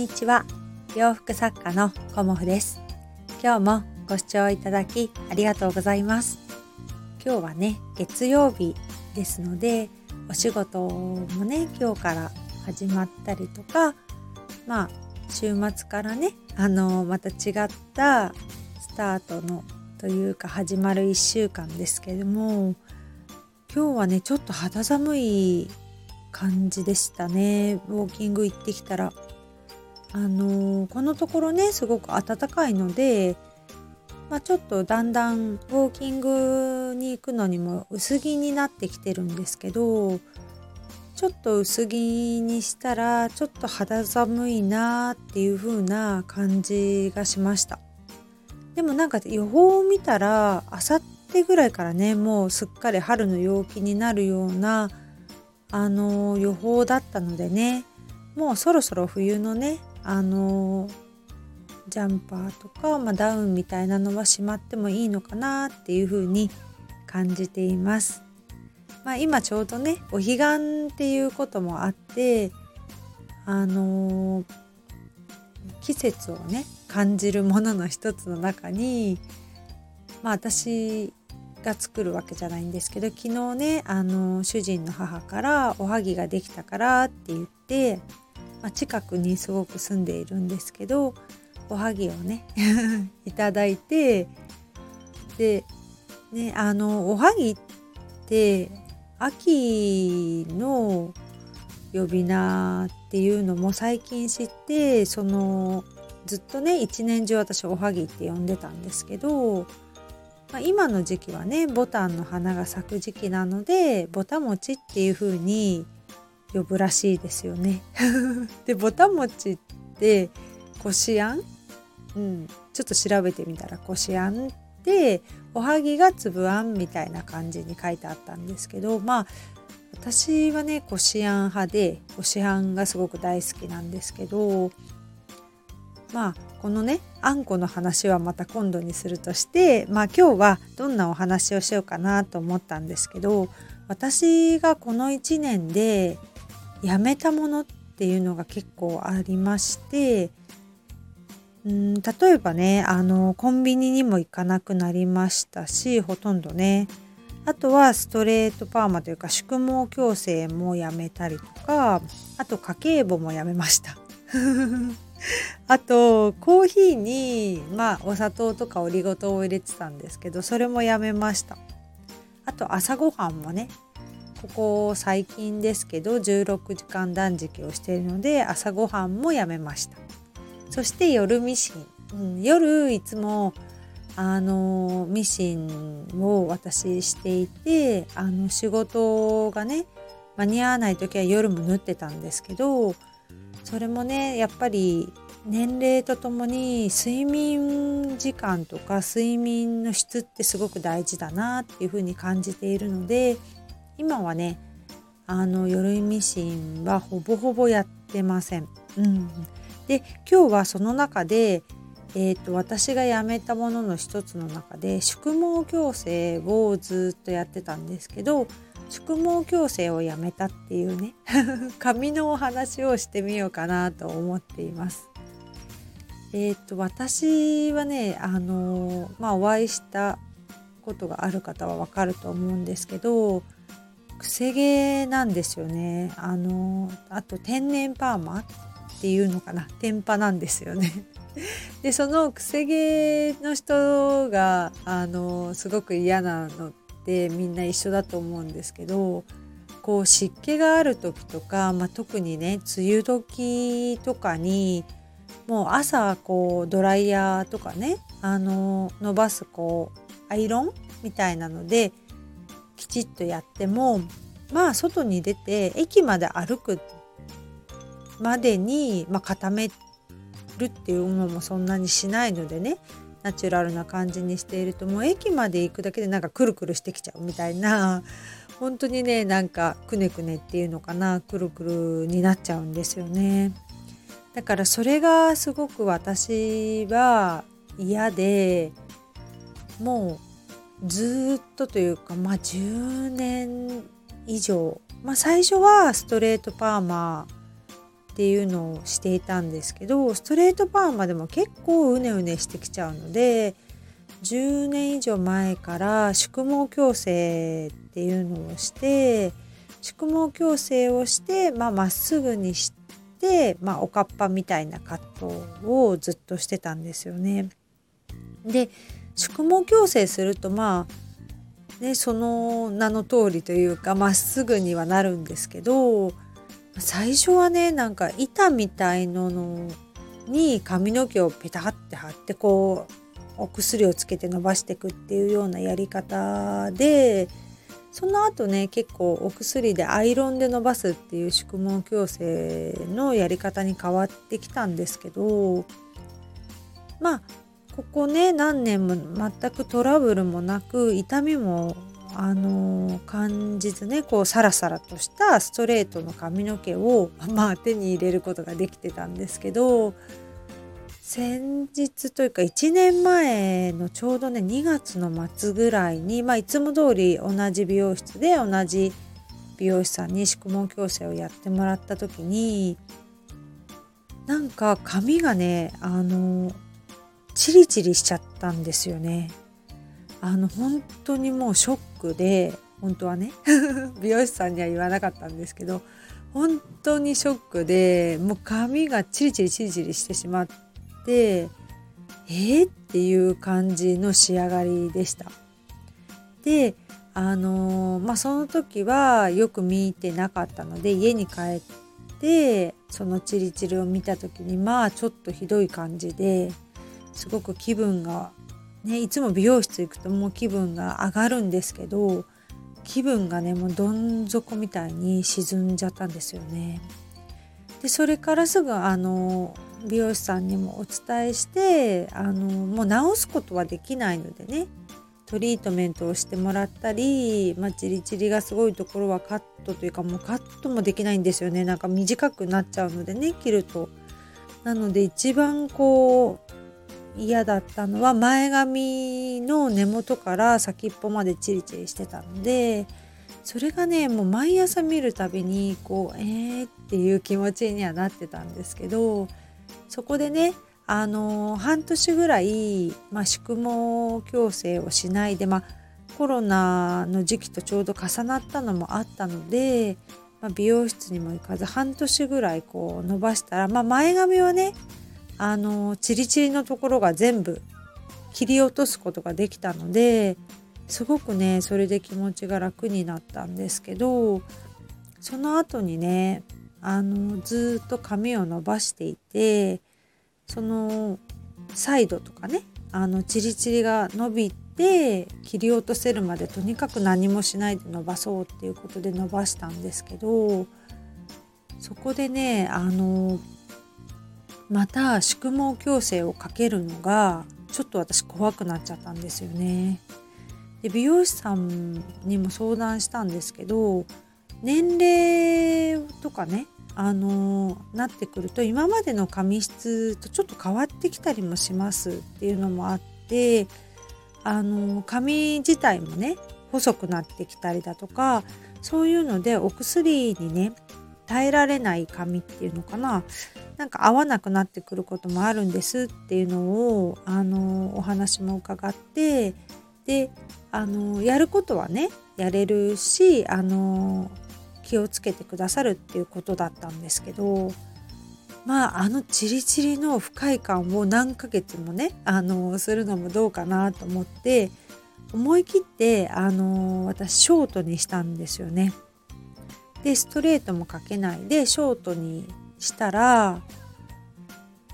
にちは。洋服作家のコモフです。今日もご視聴いただきありがとうございます。今日はね月曜日ですのでお仕事もね今日から始まったりとかまあ週末からねあのまた違ったスタートのというか始まる1週間ですけれども今日はねちょっと肌寒い感じでしたね。ウォーキング行ってきたらあのー、このところねすごく暖かいので、まあ、ちょっとだんだんウォーキングに行くのにも薄着になってきてるんですけどちょっと薄着にしたらちょっと肌寒いなっていう風な感じがしました。でもなんか予報を見たらあさってぐらいからねもうすっかり春の陽気になるようなあの予報だったのでねもうそろそろ冬のねあのジャンパーとか、まあ、ダウンみたいなのはしまってもいいのかなっていう風に感じています。まあ、今ちょうどねお彼岸っていうこともあってあの季節をね感じるものの一つの中にまあ私が作るわけじゃないんですけど昨日ねあの主人の母からおはぎができたからって言って、まあ、近くにすごく住んでいるんですけどおはぎをね いただいてでねあのおはぎって秋の呼び名っていうのも最近知ってそのずっとね一年中私おはぎって呼んでたんですけどまあ、今の時期はねボタンの花が咲く時期なのでボタもちっていう風に呼ぶらしいですよね。でボタもちってこしあん、うん、ちょっと調べてみたらこしあんっておはぎが粒あんみたいな感じに書いてあったんですけどまあ私はねこしあん派でこしあんがすごく大好きなんですけどまあこのねあんこの話はまた今度にするとしてまあ今日はどんなお話をしようかなと思ったんですけど私がこの1年でやめたものっていうのが結構ありましてうん例えばねあのコンビニにも行かなくなりましたしほとんどね。あとはストレートパーマというか宿毛矯正もやめたりとかあと家計簿もやめました。あとコーヒーにまあお砂糖とかオリゴ糖を入れてたんですけどそれもやめました。あと朝ごはんもねここ最近ですけど16時間断食をしているので朝ごはんもやめました。そして夜ミシン、うん、夜いつもあのミシンを私していてあの仕事がね間に合わない時は夜も縫ってたんですけどそれもねやっぱり年齢とともに睡眠時間とか睡眠の質ってすごく大事だなっていうふうに感じているので今はねあの夜ミシンはほぼほぼやってません。うん、で今日はその中で、えーと、私がやめたものの一つの中で宿毛矯正をずっとやってたんですけど宿毛矯正をやめたっていうね 髪のお話をしてみようかなと思っています。えっ、と私はねあのまあお会いしたことがある方はわかると思うんですけどくせ毛なんですよね。あのあと天然パーマっていうのかな。天パなんですよね。でそのくせ毛の人があのすごく嫌なのってみんな一緒だと思うんですけどこう湿気がある時とか、まあ、特にね梅雨時とかにもう朝こうドライヤーとかねあの伸ばすこうアイロンみたいなのできちっとやってもまあ外に出て駅まで歩くまでに、まあ、固めるっていうのもそんなにしないのでねナチュラルな感じにしているともう駅まで行くだけでなんかくるくるしてきちゃうみたいな 本当にねなんかくねくねっていうのかなくるくるになっちゃうんですよね。だからそれがすごく私は嫌でもうずっとというかまあ10年以上、まあ、最初はストレートパーマっていうのをしていたんですけどストレートパーマでも結構うねうねしてきちゃうので10年以上前から宿毛矯正っていうのをして宿毛矯正をしてまあ、っすぐにして、まあ、おかっぱみたいなカットをずっとしてたんですよね。で宿毛矯正するとまあねその名の通りというかまっすぐにはなるんですけど最初はねなんか板みたいのに髪の毛をペタって貼ってこうお薬をつけて伸ばしていくっていうようなやり方でその後ね結構お薬でアイロンで伸ばすっていう宿毛矯正のやり方に変わってきたんですけどまあここね何年も全くトラブルもなく痛みもあの、感じずねこうサラサラとしたストレートの髪の毛を、まあ、手に入れることができてたんですけど先日というか1年前のちょうどね2月の末ぐらいに、まあ、いつも通り同じ美容室で同じ美容師さんに宿毛矯正をやってもらった時になんか髪がねあのチリチリしちゃったんですよね。あの本当にもうショックで本当はね 美容師さんには言わなかったんですけど本当にショックでもう髪がチリチリチリチリしてしまってえー、っていう感じの仕上がりでした。であのー、まあその時はよく見てなかったので家に帰ってそのチリチリを見た時にまあちょっとひどい感じですごく気分がねいつも美容室行くともう気分が上がるんですけど気分がねもうどん底みたいに沈んじゃったんですよね。でそれからすぐあの美容師さんにもお伝えしてあのもう治すことはできないのでねトリートメントをしてもらったり、まあ、チリチリがすごいところはカットというかもうカットもできないんですよねなんか短くなっちゃうのでね切ると。なので一番こう嫌だったのは前髪の根元から先っぽまでチリチリしてたのでそれがねもう毎朝見るたびにこうえーっていう気持ちにはなってたんですけどそこでねあの半年ぐらい、まあ、宿毛矯正をしないで、まあ、コロナの時期とちょうど重なったのもあったので、まあ、美容室にも行かず半年ぐらいこう伸ばしたら、まあ、前髪はねあのチリチリのところが全部切り落とすことができたのですごくねそれで気持ちが楽になったんですけどその後にねあのずっと髪を伸ばしていてそのサイドとかねあのチリチリが伸びて切り落とせるまでとにかく何もしないで伸ばそうっていうことで伸ばしたんですけどそこでねあのまた宿毛矯正をかけるのがちょっと私怖くなっちゃったんですよね。で美容師さんにも相談したんですけど年齢とかねあのなってくると今までの髪質とちょっと変わってきたりもしますっていうのもあってあの髪自体もね細くなってきたりだとかそういうのでお薬にね耐えられない髪っていうのかななんか合わなくなってくることもあるんですっていうのをあのお話も伺ってであのやることはねやれるしあの気をつけてくださるっていうことだったんですけどまああのチリチリの不快感を何ヶ月もねあのするのもどうかなと思って思い切ってあの私ショートにしたんですよね。でストレートもかけないでショートにしたら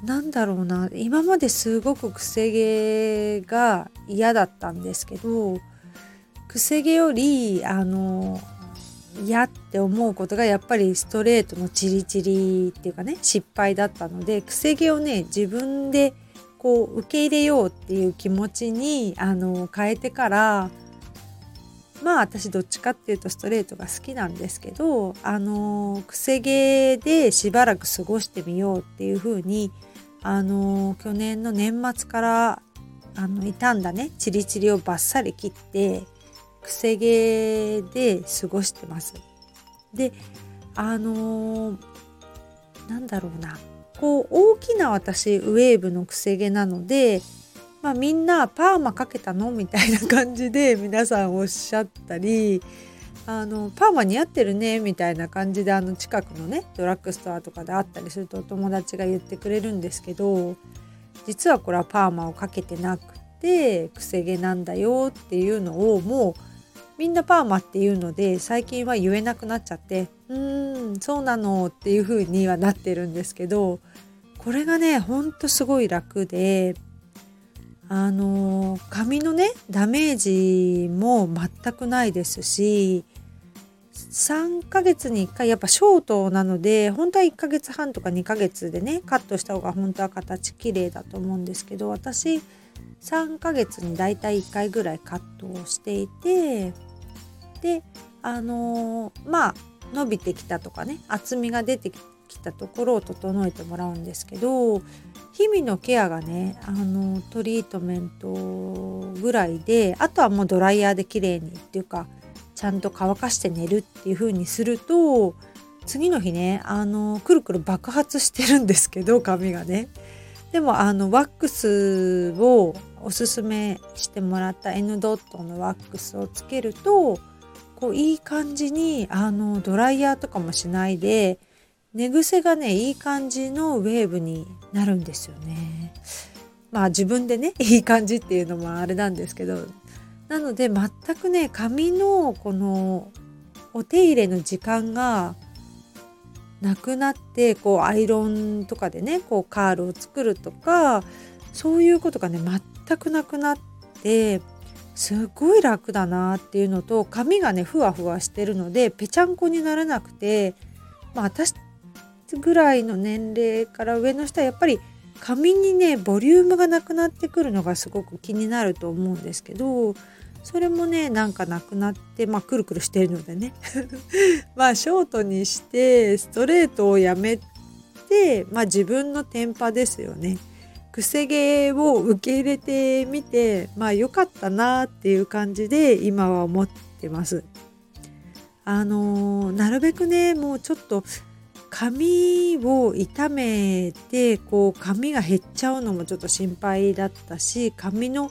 なんだろうな今まですごくくせ毛が嫌だったんですけどくせ毛よりあの嫌って思うことがやっぱりストレートのチリチリっていうかね失敗だったのでくせ毛をね自分でこう受け入れようっていう気持ちにあの変えてからまあ私どっちかっていうとストレートが好きなんですけどあのくせ毛でしばらく過ごしてみようっていう風にあの去年の年末からあの傷んだねチリチリをバッサリ切ってくせ毛で過ごしてます。であのー、なんだろうなこう大きな私ウェーブのくせ毛なので、まあ、みんなパーマかけたの？みたいな感じで皆さんおっしゃったりあのパーマ似合ってるねみたいな感じであの近くのねドラッグストアとかであったりするとお友達が言ってくれるんですけど実はこれはパーマをかけてなくてくせ毛なんだよっていうのをもうみんなパーマっていうので最近は言えなくなっちゃってうーんそうなのっていう風にはなってるんですけどこれがねほんとすごい楽であの髪のねダメージも全くないですし3ヶ月に1回やっぱショートなので本当は1ヶ月半とか2ヶ月でねカットした方が本当は形綺麗だと思うんですけど私3ヶ月にだいたい1回ぐらいカットをしていてであの、まあ伸びてきたとかね厚みが出てきたところを整えてもらうんですけど日々のケアがねあのトリートメントぐらいであとはもうドライヤーで綺麗にっていうかちゃんと乾かして寝るっていう風にすると次の日ねあのくるくる爆発してるんですけど髪がね。でもあのワックスをおすすめしてもらった N ドットのワックスをつけるとこういい感じにあのドライヤーとかもしないで寝癖がねいい感じのウェーブになるんですよね。まあ自分でね いい感じっていうのもあれなんですけどなので全くね髪のこのお手入れの時間がなくなってこうアイロンとかでねこうカールを作るとかそういうことがね全くなくなってすごい楽だなっていうのと髪がねふわふわしてるのでぺちゃんこにならなくてまあ私ぐらいの年齢から上の人はやっぱり髪にねボリュームがなくなってくるのがすごく気になると思うんですけどそれもねなんかなくなってまあくるくるしてるのでね まあショートにしてストレートをやめてまあ自分のテンパですよね。くせ毛を受け入れてみてまあ良かったなっていう感じで今は思ってます。あのー、なるべくねもうちょっと髪を傷めてこう髪が減っちゃうのもちょっと心配だったし髪の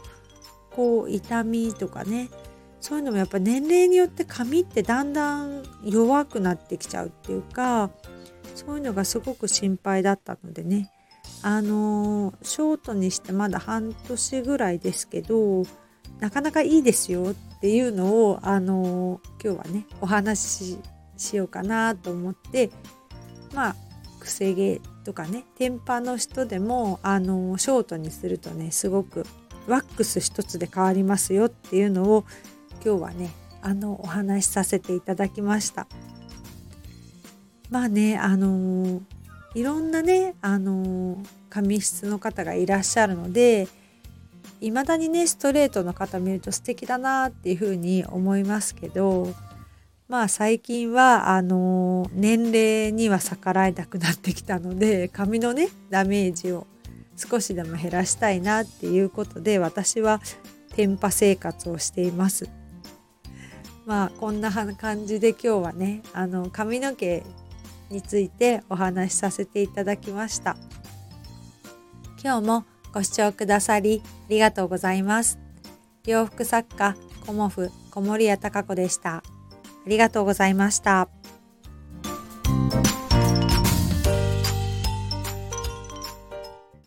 こう痛みとかねそういうのもやっぱ年齢によって髪ってだんだん弱くなってきちゃうっていうかそういうのがすごく心配だったのでね。あのショートにしてまだ半年ぐらいですけどなかなかいいですよっていうのをあの今日はねお話ししようかなと思ってまあくせ毛とかね天パの人でもあのショートにするとねすごくワックス一つで変わりますよっていうのを今日はねあのお話しさせていただきました。まあねあのいろんなねあの髪質の方がいらっしゃるので未だにねストレートの方見ると素敵だなっていうふうに思いますけどまあ最近はあの年齢には逆らえなくなってきたので髪のねダメージを少しでも減らしたいなっていうことで私は天パ生活をしています。まあこんな感じで今日はねあの髪の毛についてお話しさせていただきました。今日もご視聴くださりありがとうございます。洋服作家コモフ小森屋隆子でした。ありがとうございました。